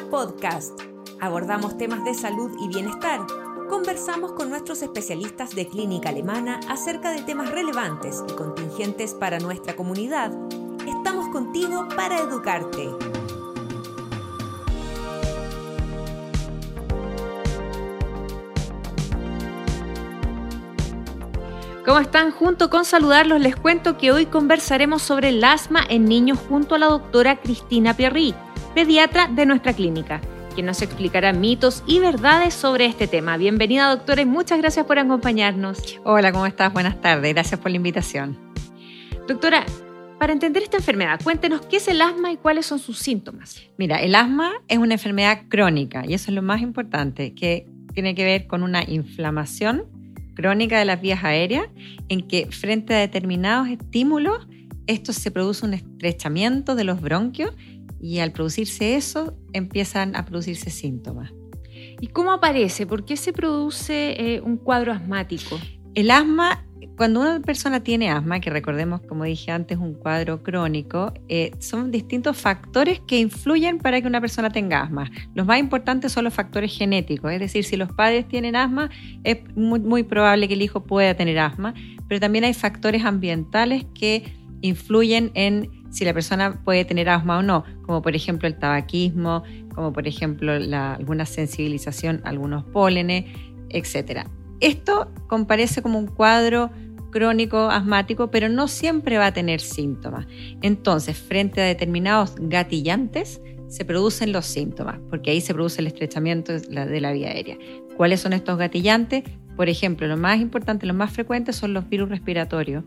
Podcast. Abordamos temas de salud y bienestar. Conversamos con nuestros especialistas de clínica alemana acerca de temas relevantes y contingentes para nuestra comunidad. Estamos contigo para educarte. ¿Cómo están? Junto con saludarlos les cuento que hoy conversaremos sobre el asma en niños junto a la doctora Cristina Pierri, pediatra de nuestra clínica, quien nos explicará mitos y verdades sobre este tema. Bienvenida doctora y muchas gracias por acompañarnos. Hola, ¿cómo estás? Buenas tardes, gracias por la invitación. Doctora, para entender esta enfermedad, cuéntenos qué es el asma y cuáles son sus síntomas. Mira, el asma es una enfermedad crónica y eso es lo más importante, que tiene que ver con una inflamación crónica de las vías aéreas, en que frente a determinados estímulos, esto se produce un estrechamiento de los bronquios y al producirse eso empiezan a producirse síntomas. ¿Y cómo aparece? ¿Por qué se produce eh, un cuadro asmático? El asma cuando una persona tiene asma, que recordemos, como dije antes, un cuadro crónico, eh, son distintos factores que influyen para que una persona tenga asma. Los más importantes son los factores genéticos, es decir, si los padres tienen asma, es muy, muy probable que el hijo pueda tener asma, pero también hay factores ambientales que influyen en si la persona puede tener asma o no, como por ejemplo el tabaquismo, como por ejemplo alguna sensibilización a algunos pólenes, etc. Esto comparece como un cuadro crónico asmático, pero no siempre va a tener síntomas. Entonces, frente a determinados gatillantes, se producen los síntomas, porque ahí se produce el estrechamiento de la vía aérea. ¿Cuáles son estos gatillantes? Por ejemplo, lo más importante, los más frecuentes son los virus respiratorios,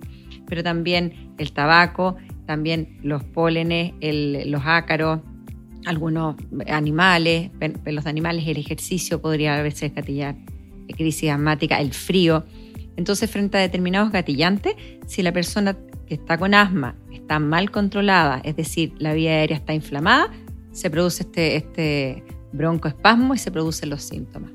pero también el tabaco, también los pólenes, los ácaros, algunos animales, los animales, el ejercicio podría a veces gatillar crisis asmática, el frío. Entonces, frente a determinados gatillantes, si la persona que está con asma está mal controlada, es decir, la vía aérea está inflamada, se produce este, este broncoespasmo y se producen los síntomas.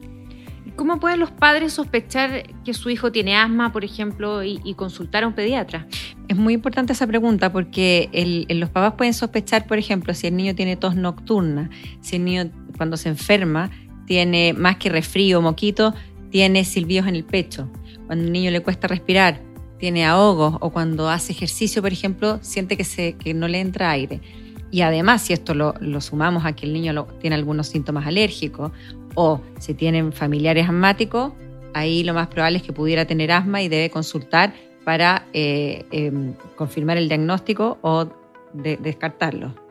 ¿Cómo pueden los padres sospechar que su hijo tiene asma, por ejemplo, y, consultar a un pediatra? Es muy importante esa pregunta porque los papás pueden sospechar, por ejemplo, si el niño tiene tos nocturna, si el niño cuando se enferma tiene más que resfrío, moquito, tiene silbidos en el pecho cuando un niño le cuesta respirar, tiene ahogos o cuando hace ejercicio, por ejemplo, siente que, se, que no le entra aire. Y además, si esto lo, sumamos a que el niño tiene algunos síntomas alérgicos o si tienen familiares asmáticos, ahí lo más probable es que pudiera tener asma y debe consultar para eh, em, confirmar el diagnóstico o descartarlo.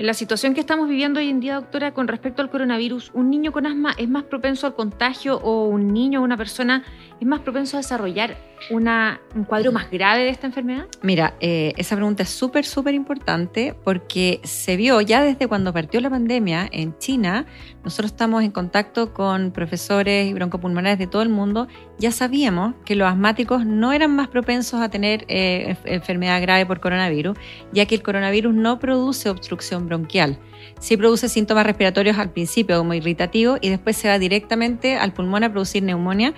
En la situación que estamos viviendo hoy en día, doctora, con respecto al coronavirus, ¿un niño con asma es más propenso al contagio o un niño o una persona es más propenso a desarrollar una, un cuadro más grave de esta enfermedad? Mira, eh, esa pregunta es súper, súper importante porque se vio ya desde cuando partió la pandemia en China, nosotros estamos en contacto con profesores y broncopulmonares de todo el mundo, ya sabíamos que los asmáticos no eran más propensos a tener eh, enfermedad grave por coronavirus, ya que el coronavirus no produce obstrucción bronquial. Sí produce síntomas respiratorios al principio como irritativo y después se va directamente al pulmón a producir neumonía,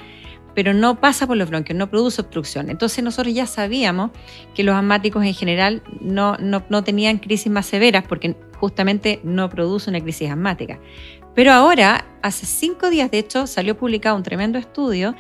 pero no pasa por los bronquios, no produce obstrucción. Entonces nosotros ya sabíamos que los asmáticos en general no, no, no tenían crisis más severas porque justamente no produce una crisis asmática. Pero ahora, hace cinco días de hecho, salió publicado un tremendo estudio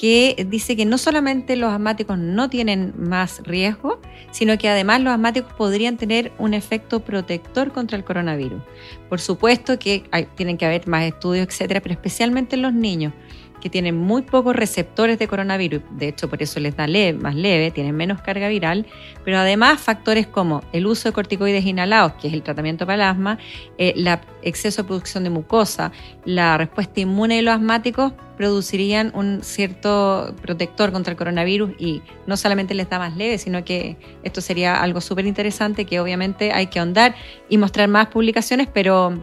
que dice que no solamente los asmáticos no tienen más riesgo, sino que además los asmáticos podrían tener un efecto protector contra el coronavirus. Por supuesto que tienen que haber más estudios, etcétera, pero especialmente en los niños que tienen muy pocos receptores de coronavirus, de hecho por eso les da más leve, tienen menos carga viral, pero además factores como el uso de corticoides inhalados, que es el tratamiento para el asma, eh, exceso de producción de mucosa, la respuesta inmune de los asmáticos producirían un cierto protector contra el coronavirus y no solamente les da más leve, sino que esto sería algo súper interesante que obviamente hay que ahondar y mostrar más publicaciones, pero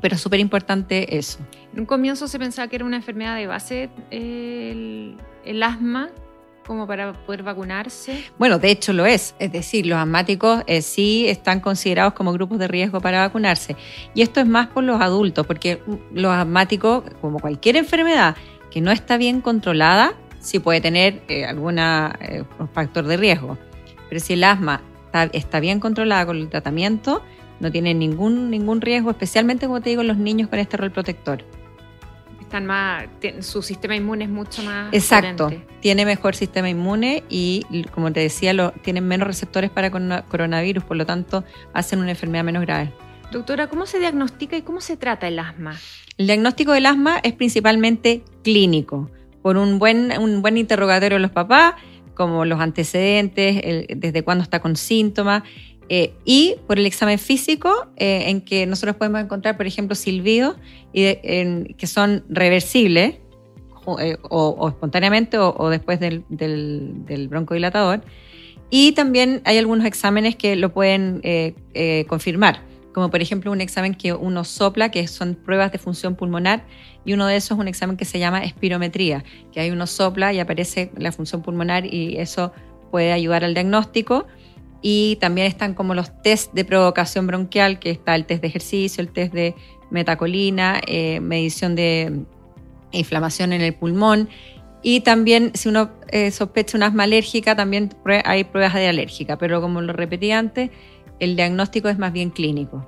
pero es súper importante eso. En un comienzo se pensaba que era una enfermedad de base el, asma, como para poder vacunarse? Bueno, de hecho lo es. Es decir, los asmáticos eh, sí están considerados como grupos de riesgo para vacunarse. Y esto es más por los adultos, porque los asmáticos, como cualquier enfermedad que no está bien controlada, sí puede tener eh, algún eh, factor de riesgo. Pero si el asma está, está bien controlada con el tratamiento, no tienen ningún, ningún riesgo, especialmente como te digo, los niños con este rol protector. Están más, su sistema inmune es mucho más. Exacto, tiene mejor sistema inmune y, como te decía, lo, tienen menos receptores para coronavirus, por lo tanto, hacen una enfermedad menos grave. Doctora, ¿cómo se diagnostica y cómo se trata el asma? El diagnóstico del asma es principalmente clínico, por un buen, un buen interrogatorio de los papás, como los antecedentes, desde cuándo está con síntomas, eh, y por el examen físico, eh, en que nosotros podemos encontrar, por ejemplo, silbidos que son reversibles eh, o, espontáneamente o, después del, del, broncodilatador. Y también hay algunos exámenes que lo pueden confirmar, como por ejemplo un examen que uno sopla, que son pruebas de función pulmonar, y uno de esos es un examen que se llama espirometría, que hay uno sopla y aparece la función pulmonar y eso puede ayudar al diagnóstico y también están como los test de provocación bronquial, que está el test de ejercicio, el test de metacolina, eh, medición de inflamación en el pulmón y también si uno eh, sospecha una asma alérgica, también hay pruebas de alérgica, pero como lo repetí antes, el diagnóstico es más bien clínico.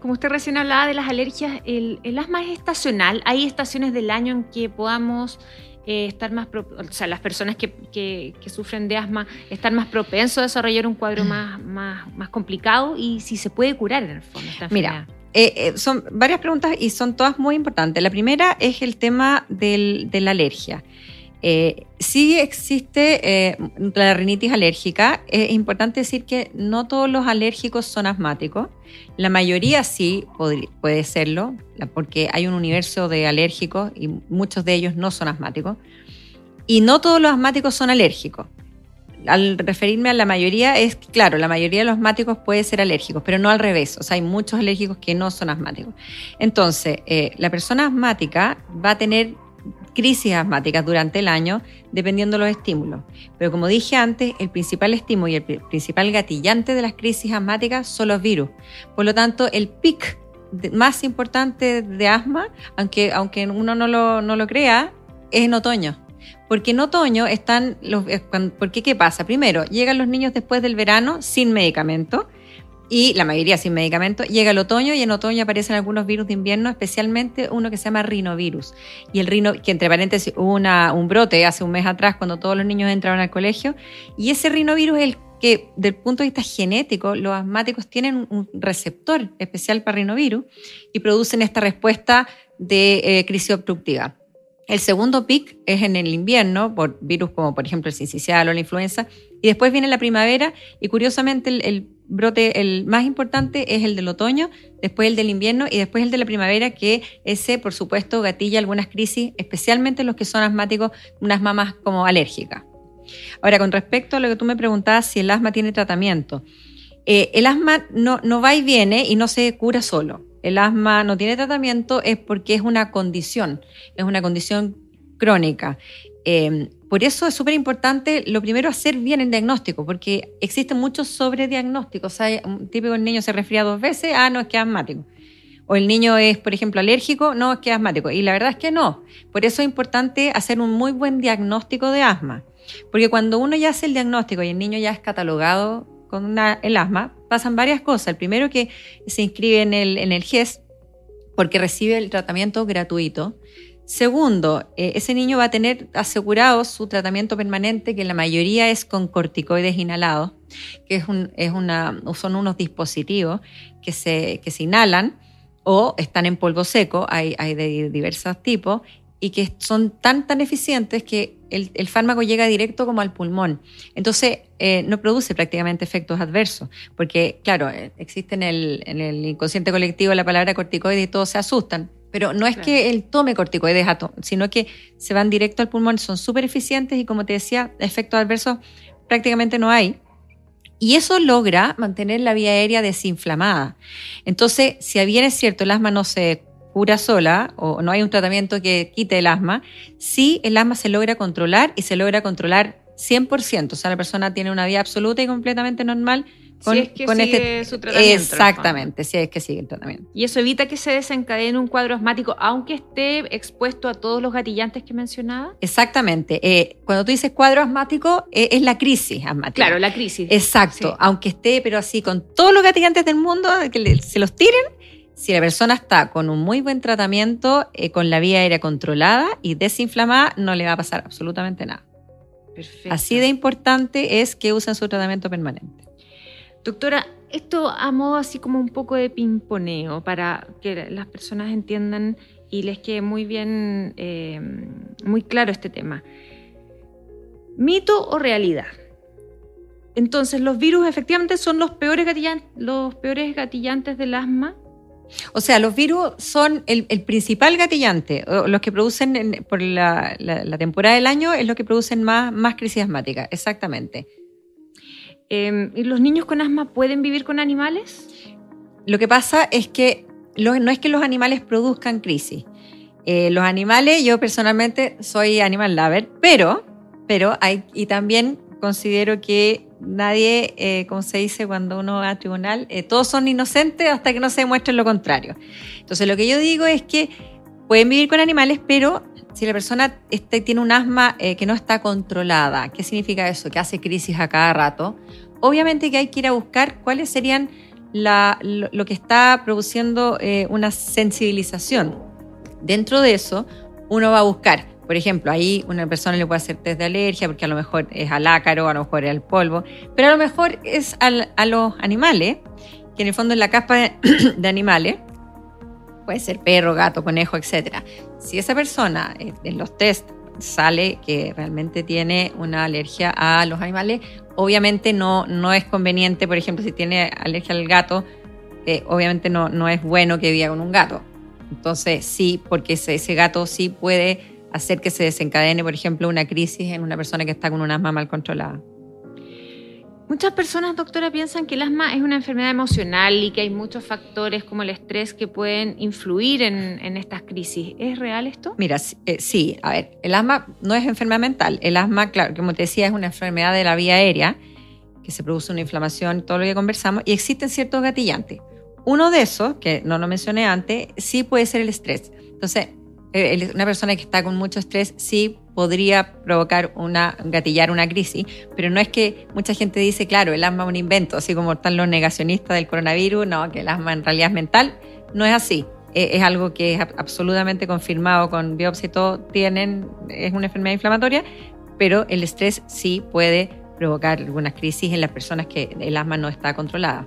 Como usted recién hablaba de las alergias, el asma es estacional. Hay estaciones del año en que podamos eh, estar más, o sea, las personas que, que, sufren de asma están más propensos a desarrollar un cuadro más, más, más complicado y si se puede curar en el fondo. Mira, eh, eh, son varias preguntas y son todas muy importantes. La primera es el tema del, de la alergia. Eh, sí existe la rinitis alérgica. Es importante decir que no todos los alérgicos son asmáticos. La mayoría sí puede, serlo, porque hay un universo de alérgicos y muchos de ellos no son asmáticos. Y no todos los asmáticos son alérgicos. Al referirme a la mayoría, es claro, la mayoría de los asmáticos puede ser alérgicos, pero no al revés. O sea, hay muchos alérgicos que no son asmáticos. Entonces, eh, la persona asmática va a tener crisis asmáticas durante el año, dependiendo de los estímulos. Pero como dije antes, el principal estímulo y el principal gatillante de las crisis asmáticas son los virus. Por lo tanto, el pic más importante de asma, aunque, aunque uno no lo, no lo crea, es en otoño. Porque en otoño están los... Porque ¿qué pasa? Primero, llegan los niños después del verano sin medicamento y la mayoría sin medicamento. Llega el otoño y en otoño aparecen algunos virus de invierno, especialmente uno que se llama rinovirus. Y el rino, que entre paréntesis hubo una, un brote hace un mes atrás cuando todos los niños entraron al colegio. Y ese rinovirus es el que, del punto de vista genético, los asmáticos tienen un receptor especial para rinovirus y producen esta respuesta de eh, crisis obstructiva. El segundo pic es en el invierno, por virus como por ejemplo el sincicial o la influenza, y después viene la primavera y curiosamente el, brote, el más importante es el del otoño, después el del invierno y después el de la primavera, que ese por supuesto gatilla algunas crisis, especialmente los que son asmáticos, unas mamas como alérgicas. Ahora, con respecto a lo que tú me preguntabas, si el asma tiene tratamiento, eh, el asma no, no va y viene y no se cura solo el asma no tiene tratamiento es porque es una condición, es una condición crónica. Em, por eso es súper importante, lo primero, hacer bien el diagnóstico, porque existen muchos sobrediagnósticos. O sea, típico el niño se resfría dos veces, ah, no, es que es asmático. O el niño es, por ejemplo, alérgico, no, es que es asmático. Y la verdad es que no. Por eso es importante hacer un muy buen diagnóstico de asma. Porque cuando uno ya hace el diagnóstico y el niño ya es catalogado con el asma, pasan varias cosas. El primero que se inscribe en el, en el GES porque recibe el tratamiento gratuito. Segundo, eh, ese niño va a tener asegurado su tratamiento permanente, que la mayoría es con corticoides inhalados, que es un, es una, son unos dispositivos que se, que se inhalan o están en polvo seco, hay, hay de diversos tipos, y que son tan, tan eficientes que el, fármaco llega directo como al pulmón. Entonces, eh, no produce prácticamente efectos adversos, porque, claro, eh, existe en el, en el inconsciente colectivo la palabra corticoide y todos se asustan. Pero no es que él tome corticoides, sino que se van directo al pulmón, son súper eficientes y, como te decía, efectos adversos prácticamente no hay. Y eso logra mantener la vía aérea desinflamada. Entonces, si bien es cierto, el asma no se cura sola o no hay un tratamiento que quite el asma, sí el asma se logra controlar y se logra controlar 100%. O sea, la persona tiene una vida absoluta y completamente normal con, si es que sigue este, su tratamiento. Exactamente, si es que sigue el tratamiento. Y eso evita que se desencadene un cuadro asmático, aunque esté expuesto a todos los gatillantes que mencionaba. Exactamente. Eh, cuando tú dices cuadro asmático, eh, es la crisis asmática. Claro, la crisis. Exacto. Aunque esté, pero así, con todos los gatillantes del mundo, que se los tiren, si la persona está con un muy buen tratamiento, eh, con la vía aérea controlada y desinflamada, no le va a pasar absolutamente nada. Perfecto. Así de importante es que usen su tratamiento permanente. Doctora, esto a modo así como un poco de pimponeo para que las personas entiendan y les quede muy bien, eh, muy claro este tema. ¿Mito o realidad? Entonces, ¿los virus efectivamente son los peores, gatillantes, los peores gatillantes del asma? O sea, los virus son el, principal gatillante. Los que producen por la, temporada del año es lo que producen más, más crisis asmática, exactamente. Em, ¿Y los niños con asma pueden vivir con animales? Lo que pasa es que no es que los animales produzcan crisis. Eh, los animales, yo personalmente soy animal lover, pero, pero hay, y también considero que nadie, eh, como se dice cuando uno va a tribunal, eh, todos son inocentes hasta que no se demuestre lo contrario. Entonces lo que yo digo es que pueden vivir con animales, pero si la persona este, tiene un asma eh, que no está controlada, ¿qué significa eso? Que hace crisis a cada rato. Obviamente que hay que ir a buscar cuáles serían lo, que está produciendo eh, una sensibilización. Dentro de eso, uno va a buscar, por ejemplo, ahí una persona le puede hacer test de alergia porque a lo mejor es al ácaro, a lo mejor es al polvo, pero a lo mejor es a los animales, que en el fondo es la capa de animales, puede ser perro, gato, conejo, etc. Si esa persona eh, en los test sale que realmente tiene una alergia a los animales, obviamente no, no es conveniente, por ejemplo, si tiene alergia al gato, eh, obviamente no, no es bueno que viva con un gato. Entonces sí, porque ese, ese gato sí puede hacer que se desencadene, por ejemplo, una crisis en una persona que está con un asma mal controlada. Muchas personas, doctora, piensan que el asma es una enfermedad emocional y que hay muchos factores como el estrés que pueden influir en, estas crisis. ¿Es real esto? Mira, eh, sí, a ver, el asma no es enfermedad mental. El asma, claro, como te decía, es una enfermedad de la vía aérea que se produce una inflamación, todo lo que conversamos, y existen ciertos gatillantes. Uno de esos, que no lo mencioné antes, sí puede ser el estrés. Entonces, eh, una persona que está con mucho estrés sí podría provocar una, gatillar una crisis, pero no es que mucha gente dice, claro, el asma es un invento, así como están los negacionistas del coronavirus, no, que el asma en realidad es mental, no es así. E, es algo que es absolutamente confirmado con biopsia y todo, tienen, es una enfermedad inflamatoria, pero el estrés sí puede provocar algunas crisis en las personas que el asma no está controlada.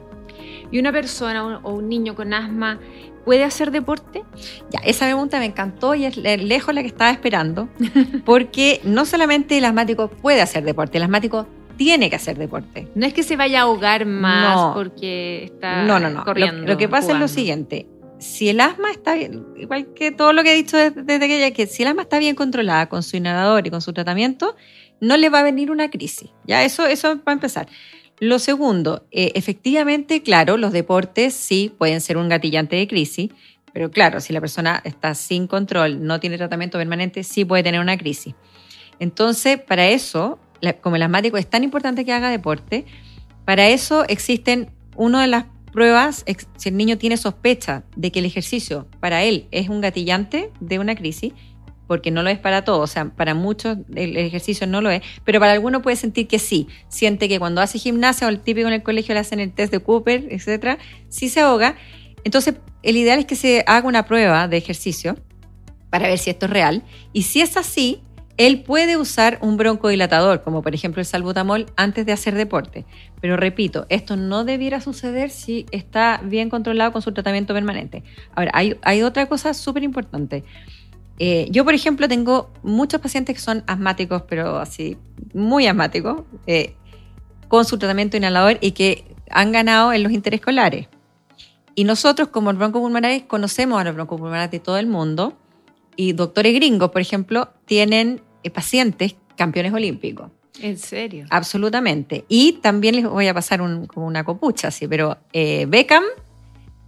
¿Y una persona o un niño con asma ¿Puede hacer deporte? Ya, esa pregunta me encantó y es lejos la que estaba esperando, porque no solamente el asmático puede hacer deporte, el asmático tiene que hacer deporte. No es que se vaya a ahogar más porque está no, no, no. corriendo. Lo, que pasa es lo siguiente, si el asma está bien, igual que todo lo que he dicho desde, desde que que si el asma está bien controlada con su inhalador y con su tratamiento, no le va a venir una crisis. Ya, eso, eso va a empezar. Lo segundo, eh, efectivamente, claro, los deportes sí pueden ser un gatillante de crisis, pero claro, si la persona está sin control, no tiene tratamiento permanente, sí puede tener una crisis. Entonces, para eso, como el asmático es tan importante que haga deporte, para eso existen una de las pruebas, si el niño tiene sospecha de que el ejercicio para él es un gatillante de una crisis, porque no lo es para todos, o sea, para muchos el ejercicio no lo es, pero para algunos puede sentir que sí, siente que cuando hace gimnasia o el típico en el colegio le hacen el test de Cooper, etcétera, sí se ahoga. Entonces, el ideal es que se haga una prueba de ejercicio para ver si esto es real y si es así, él puede usar un broncodilatador, como por ejemplo el salbutamol, antes de hacer deporte. Pero repito, esto no debiera suceder si está bien controlado con su tratamiento permanente. Ahora, hay, otra cosa súper importante. Eh, yo, por ejemplo, tengo muchos pacientes que son asmáticos, pero así, muy asmáticos, eh, con su tratamiento inhalador y que han ganado en los interescolares. Y nosotros, como broncopulmonares, conocemos a los broncopulmonares de todo el mundo y doctores gringos, por ejemplo, tienen eh, pacientes campeones olímpicos. ¿En serio? Absolutamente. Y también les voy a pasar como una copucha, sí, pero Beckham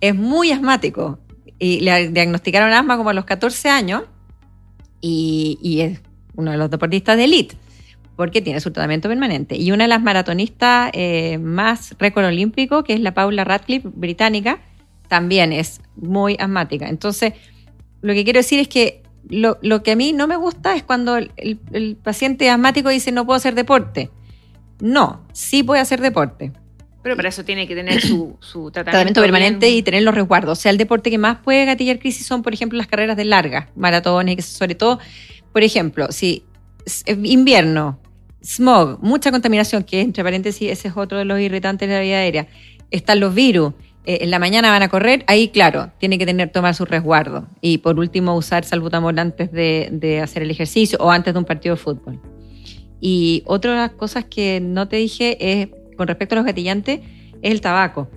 es muy asmático y le diagnosticaron asma como a los 14 años y, es uno de los deportistas de élite. porque tiene su tratamiento permanente. Y una de las maratonistas eh, más récord olímpico, que es la Paula Radcliffe, británica, también es muy asmática. Entonces, lo que quiero decir es que lo, que a mí no me gusta es cuando el, paciente asmático dice no puedo hacer deporte. No, sí puede hacer deporte. Pero para eso tiene que tener su, tratamiento, permanente y tener los resguardos. O sea, el deporte que más puede gatillar crisis son, por ejemplo, las carreras de larga, maratones, sobre todo, por ejemplo, si invierno, smog, mucha contaminación, que entre paréntesis ese es otro de los irritantes de la vida aérea, están los virus, eh, en la mañana van a correr, ahí claro, tiene que tener tomar su resguardo. Y por último, usar salbutamol antes de, hacer el ejercicio o antes de un partido de fútbol. Y otra de las cosas que no te dije es, con respecto a los gatillantes, es el tabaco.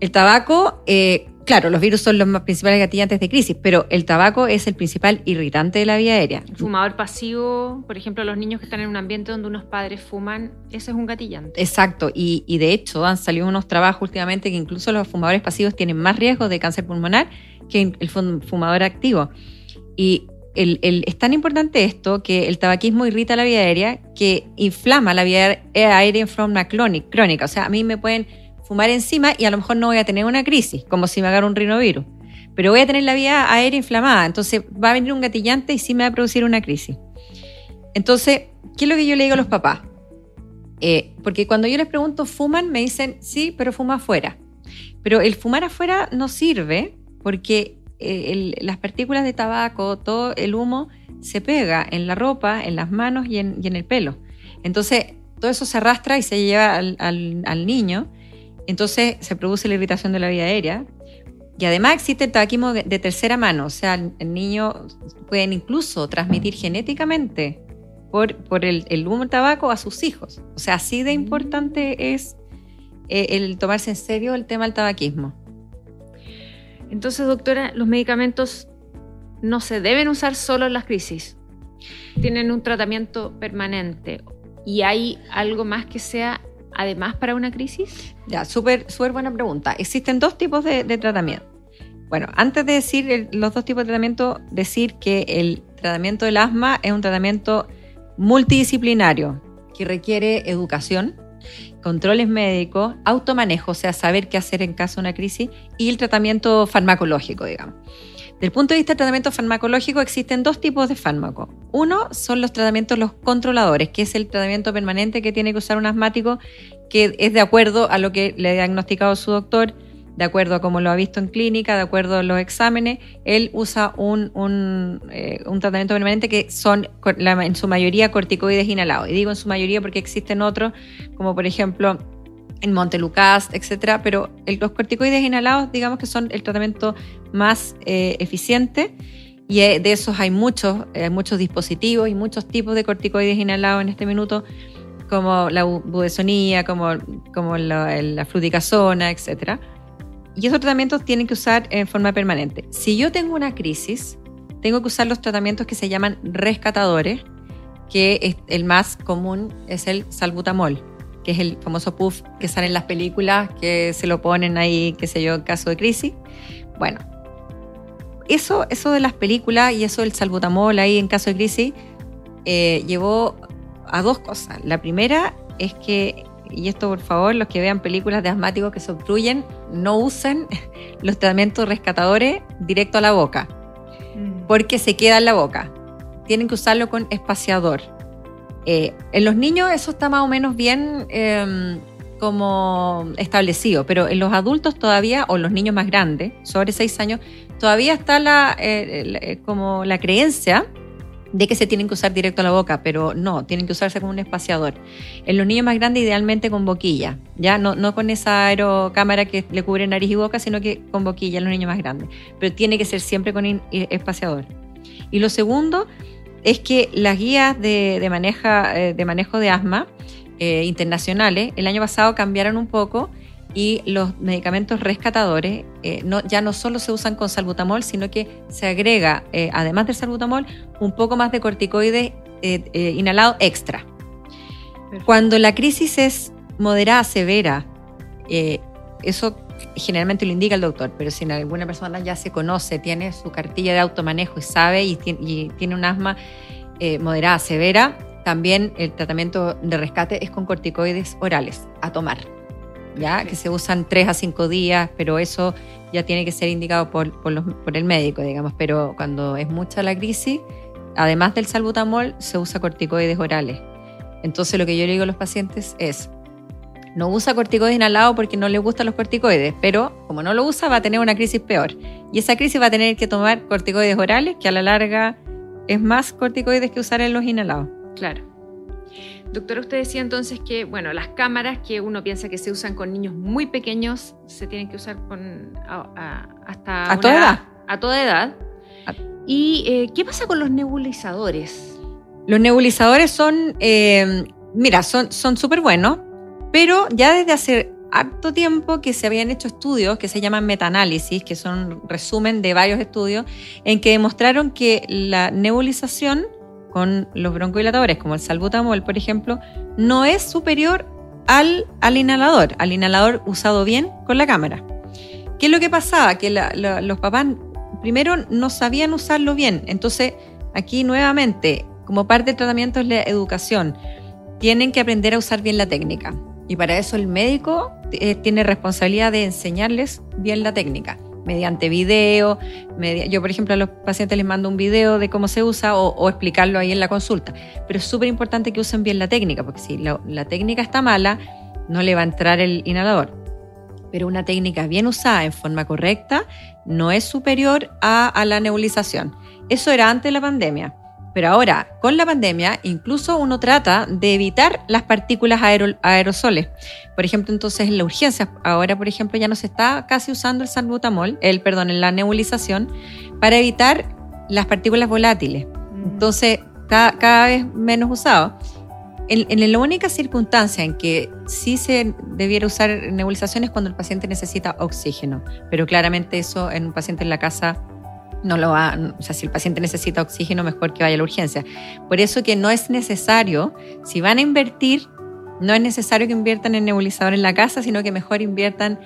El tabaco, eh, Claro, los virus son los más principales gatillantes de crisis, pero el tabaco es el principal irritante de la vía aérea. El fumador pasivo, por ejemplo, los niños que están en un ambiente donde unos padres fuman, ese es un gatillante. Exacto, y, de hecho han salido unos trabajos últimamente que incluso los fumadores pasivos tienen más riesgo de cáncer pulmonar que el fumador activo. Y es tan importante esto que el tabaquismo irrita la vía aérea que inflama la vía aérea en forma crónica. O sea, a mí me pueden fumar encima y a lo mejor no voy a tener una crisis, como si me agarra un rinovirus. Pero voy a tener la vía aérea inflamada, entonces va a venir un gatillante y sí me va a producir una crisis. Entonces, ¿qué es lo que yo le digo a los papás? Eh, porque cuando yo les pregunto, ¿fuman? Me dicen, sí, pero fuma afuera. Pero el fumar afuera no sirve porque eh, las partículas de tabaco, todo el humo, se pega en la ropa, en las manos y en, el pelo. Entonces, todo eso se arrastra y se lleva al niño entonces se produce la irritación de la vía aérea. Y además existe el tabaquismo de tercera mano, o sea, el niño pueden incluso transmitir genéticamente por, por el, el, humo del tabaco a sus hijos. O sea, así de importante es eh, el tomarse en serio el tema del tabaquismo. Entonces, doctora, los medicamentos no se deben usar solo en las crisis. Tienen un tratamiento permanente. ¿Y hay algo más que sea además para una crisis? Ya, súper súper buena pregunta. Existen dos tipos de, tratamiento. Bueno, antes de decir los dos tipos de tratamiento, decir que el tratamiento del asma es un tratamiento multidisciplinario que requiere educación, controles médicos, automanejo, o sea, saber qué hacer en caso de una crisis, y el tratamiento farmacológico, digamos. Desde el punto de vista del tratamiento farmacológico existen dos tipos de fármacos. Uno son los tratamientos los controladores, que es el tratamiento permanente que tiene que usar un asmático, que es de acuerdo a lo que le ha diagnosticado su doctor, de acuerdo a cómo lo ha visto en clínica, de acuerdo a los exámenes, él usa un, un, eh, tratamiento permanente que son en su mayoría corticoides inhalados. Y digo en su mayoría porque existen otros, como por ejemplo en Montelucas, etcétera, pero los corticoides inhalados, digamos que son el tratamiento más eh, eficiente y eh, de esos hay muchos, eh, muchos dispositivos y muchos tipos de corticoides inhalados en este minuto, como la budesonía, como, como la, la fluticasona, etcétera. Y esos tratamientos tienen que usar en forma permanente. Si yo tengo una crisis, tengo que usar los tratamientos que se llaman rescatadores, que el más común es el salbutamol que es el famoso puff que sale en las películas, que se lo ponen ahí, qué sé yo, en caso de crisis. Bueno, eso, eso de las películas y eso del salbutamol ahí en caso de crisis eh, llevó a dos cosas. La primera es que, y esto por favor, los que vean películas de asmáticos que se obstruyen, no usen los tratamientos rescatadores directo a la boca, mm. porque se queda en la boca. Tienen que usarlo con espaciador eh, en los niños eso está más o menos bien em, como establecido, pero en los adultos todavía, o los niños más grandes, sobre 6 años, todavía está la, eh, eh, como la creencia de que se tienen que usar directo a la boca, pero no, tienen que usarse como un espaciador. En los niños más grandes idealmente con boquilla, ya no, no con esa aerocámara que le cubre nariz y boca, sino que con boquilla en los niños más grandes, pero tiene que ser siempre con espaciador. Y lo segundo es que las guías de, eh, de manejo de asma eh, internacionales el año pasado cambiaron un poco y los medicamentos rescatadores eh, no, ya no solo se usan con salbutamol, sino que se agrega, además del salbutamol, un poco más de corticoides inhalado extra. Cuando la crisis es moderada, severa, eso generalmente lo indica el doctor, pero si alguna persona ya se conoce, tiene su cartilla de automanejo y sabe y tiene, un asma eh, moderada, severa, también el tratamiento de rescate es con corticoides orales a tomar, ya que se usan 3 a 5 días, pero eso ya tiene que ser indicado por, por, el médico, digamos. Pero cuando es mucha la crisis, además del salbutamol, se usa corticoides orales. Entonces lo que yo le digo a los pacientes es, no usa corticoides inhalado porque no le gustan los corticoides, pero como no lo usa va a tener una crisis peor. Y esa crisis va a tener que tomar corticoides orales, que a la larga es más corticoides que usar en los inhalados. Claro. Doctora, usted decía entonces que, bueno, las cámaras que uno piensa que se usan con niños muy pequeños se tienen que usar con hasta a toda edad. A toda edad. ¿Y eh, qué pasa con los nebulizadores? Los nebulizadores son, eh, mira, son súper buenos, pero ya desde hace harto tiempo que se habían hecho estudios que se llaman metaanálisis, que son resumen de varios estudios, en que demostraron que la nebulización con los broncodilatadores, como el salbutamol, por ejemplo, no es superior al, al inhalador, al inhalador usado bien con la cámara. ¿Qué es lo que pasaba? Que los papás primero no sabían usarlo bien. Entonces, aquí nuevamente, como parte del tratamiento es la educación, tienen que aprender a usar bien la técnica. Y para eso el médico eh, tiene responsabilidad de enseñarles bien la técnica, mediante video. yo, por ejemplo, a los pacientes les mando un video de cómo se usa o, explicarlo ahí en la consulta. Pero es súper importante que usen bien la técnica, porque si la, técnica está mala, no le va a entrar el inhalador. Pero una técnica bien usada en forma correcta no es superior a, a la nebulización. Eso era antes de la pandemia. Pero ahora, con la pandemia, incluso uno trata de evitar las partículas aerosoles. Por ejemplo, entonces en la urgencia, ahora por ejemplo ya no se está casi usando el salbutamol, el perdón, en la nebulización, para evitar las partículas volátiles. Entonces, cada, vez menos usado. En, en, la única circunstancia en que sí se debiera usar nebulización es cuando el paciente necesita oxígeno, pero claramente eso en un paciente en la casa no lo va, o sea, si el paciente necesita oxígeno, mejor que vaya a la urgencia. Por eso que no es necesario, si van a invertir, no es necesario que inviertan en nebulizador en la casa, sino que mejor inviertan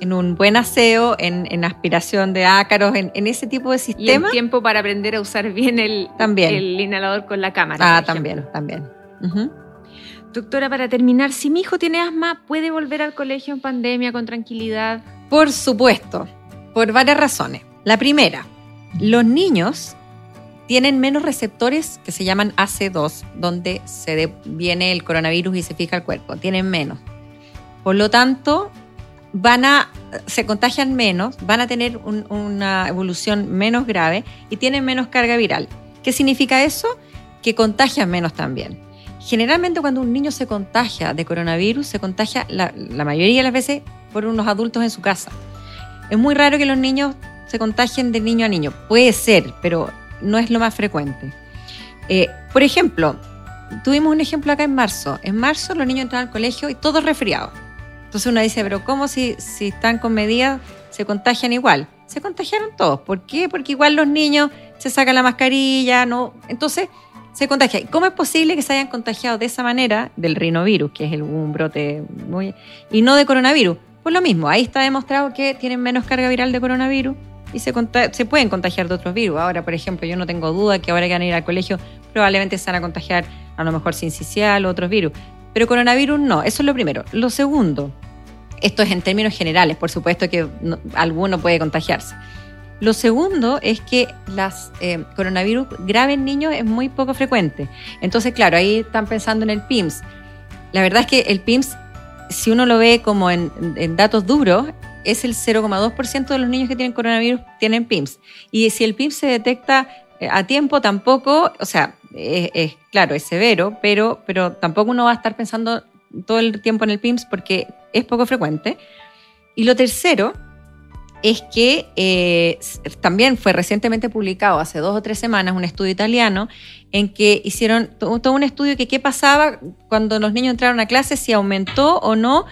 en un buen aseo, en, aspiración de ácaros, en, ese tipo de sistema. Y tiempo para aprender a usar bien el, también. el inhalador con la cámara. Ah, también, también. Doctora, para terminar, si mi hijo tiene asma, ¿puede volver al colegio en pandemia con tranquilidad? Por supuesto, por varias razones. La primera, los niños tienen menos receptores que se llaman AC2, donde se viene el coronavirus y se fija el cuerpo. Tienen menos. Por lo tanto, van a, se contagian menos, van a tener una evolución menos grave y tienen menos carga viral. ¿Qué significa eso? Que contagian menos también. Generalmente cuando un niño se contagia de coronavirus, se contagia la, la mayoría de las veces por unos adultos en su casa. Es muy raro que los niños se contagien de niño a niño. Puede ser, pero no es lo más frecuente. Eh, por ejemplo, tuvimos un ejemplo acá en marzo. En marzo los niños entraron al colegio y todos resfriados. Entonces uno dice, pero ¿cómo si, si están con medidas se contagian igual? Se contagiaron todos. ¿Por qué? Porque igual los niños se sacan la mascarilla, ¿no? Entonces se contagia. ¿Cómo es posible que se hayan contagiado de esa manera del rinovirus, que es el, un brote muy... y no de coronavirus? Pues lo mismo, ahí está demostrado que tienen menos carga viral de coronavirus y se, se pueden contagiar de otros virus. Ahora, por ejemplo, yo no tengo duda que ahora que van a ir al colegio probablemente se van a contagiar a lo mejor sincicial o otros virus. Pero coronavirus no, eso es lo primero. Lo segundo, esto es en términos generales, por supuesto que alguno puede contagiarse. Lo segundo es que las eh, coronavirus grave en niños es muy poco frecuente. Entonces, claro, ahí están pensando en el PIMS. La verdad es que el PIMS, si uno lo ve como en datos duros, es el 0,2% de los niños que tienen coronavirus tienen PIMS. Y si el PIMS se detecta eh, a tiempo, tampoco, o sea, es, claro, es severo, pero, pero tampoco uno va a estar pensando todo el tiempo en el PIMS porque es poco frecuente. Y lo tercero es que eh, también fue recientemente publicado hace dos o tres semanas un estudio italiano en que hicieron todo un estudio que qué pasaba cuando los niños entraron a clase, si aumentó o no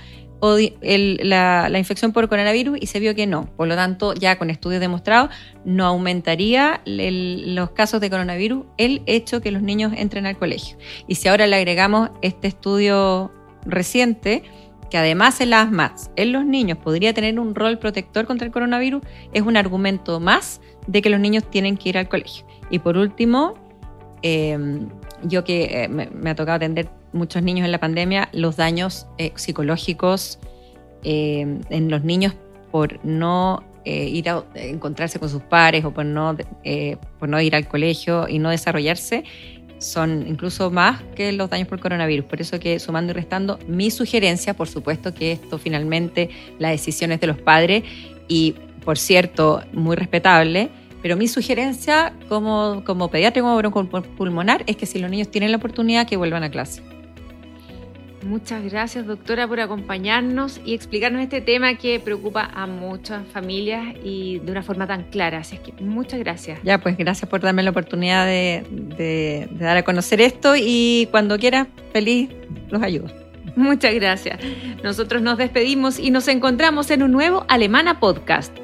la, infección por coronavirus y se vio que no. Por lo tanto, ya con estudios demostrados, no aumentaría los casos de coronavirus el hecho que los niños entren al colegio. Y si ahora le agregamos este estudio reciente, que además el asma en los niños podría tener un rol protector contra el coronavirus, es un argumento más de que los niños tienen que ir al colegio. Y por último, Em, yo que eh, me, ha tocado atender muchos niños en la pandemia, los daños eh, psicológicos em, en los niños por no eh, ir a encontrarse con sus pares o por no, por no ir al colegio y no desarrollarse, son incluso más que los daños por coronavirus. Por eso que sumando y restando, mi sugerencia, por supuesto que esto finalmente, las decisiones de los padres y, por cierto, muy respetable, pero mi sugerencia como, como pediatra y como pulmonar es que si los niños tienen la oportunidad, que vuelvan a clase. Muchas gracias, doctora, por acompañarnos y explicarnos este tema que preocupa a muchas familias y de una forma tan clara. Así que muchas gracias. Ya, pues gracias por darme la oportunidad de, de dar a conocer esto y cuando quiera, feliz, los ayudo. Muchas gracias. Nosotros nos despedimos y nos encontramos en un nuevo Alemana Podcast.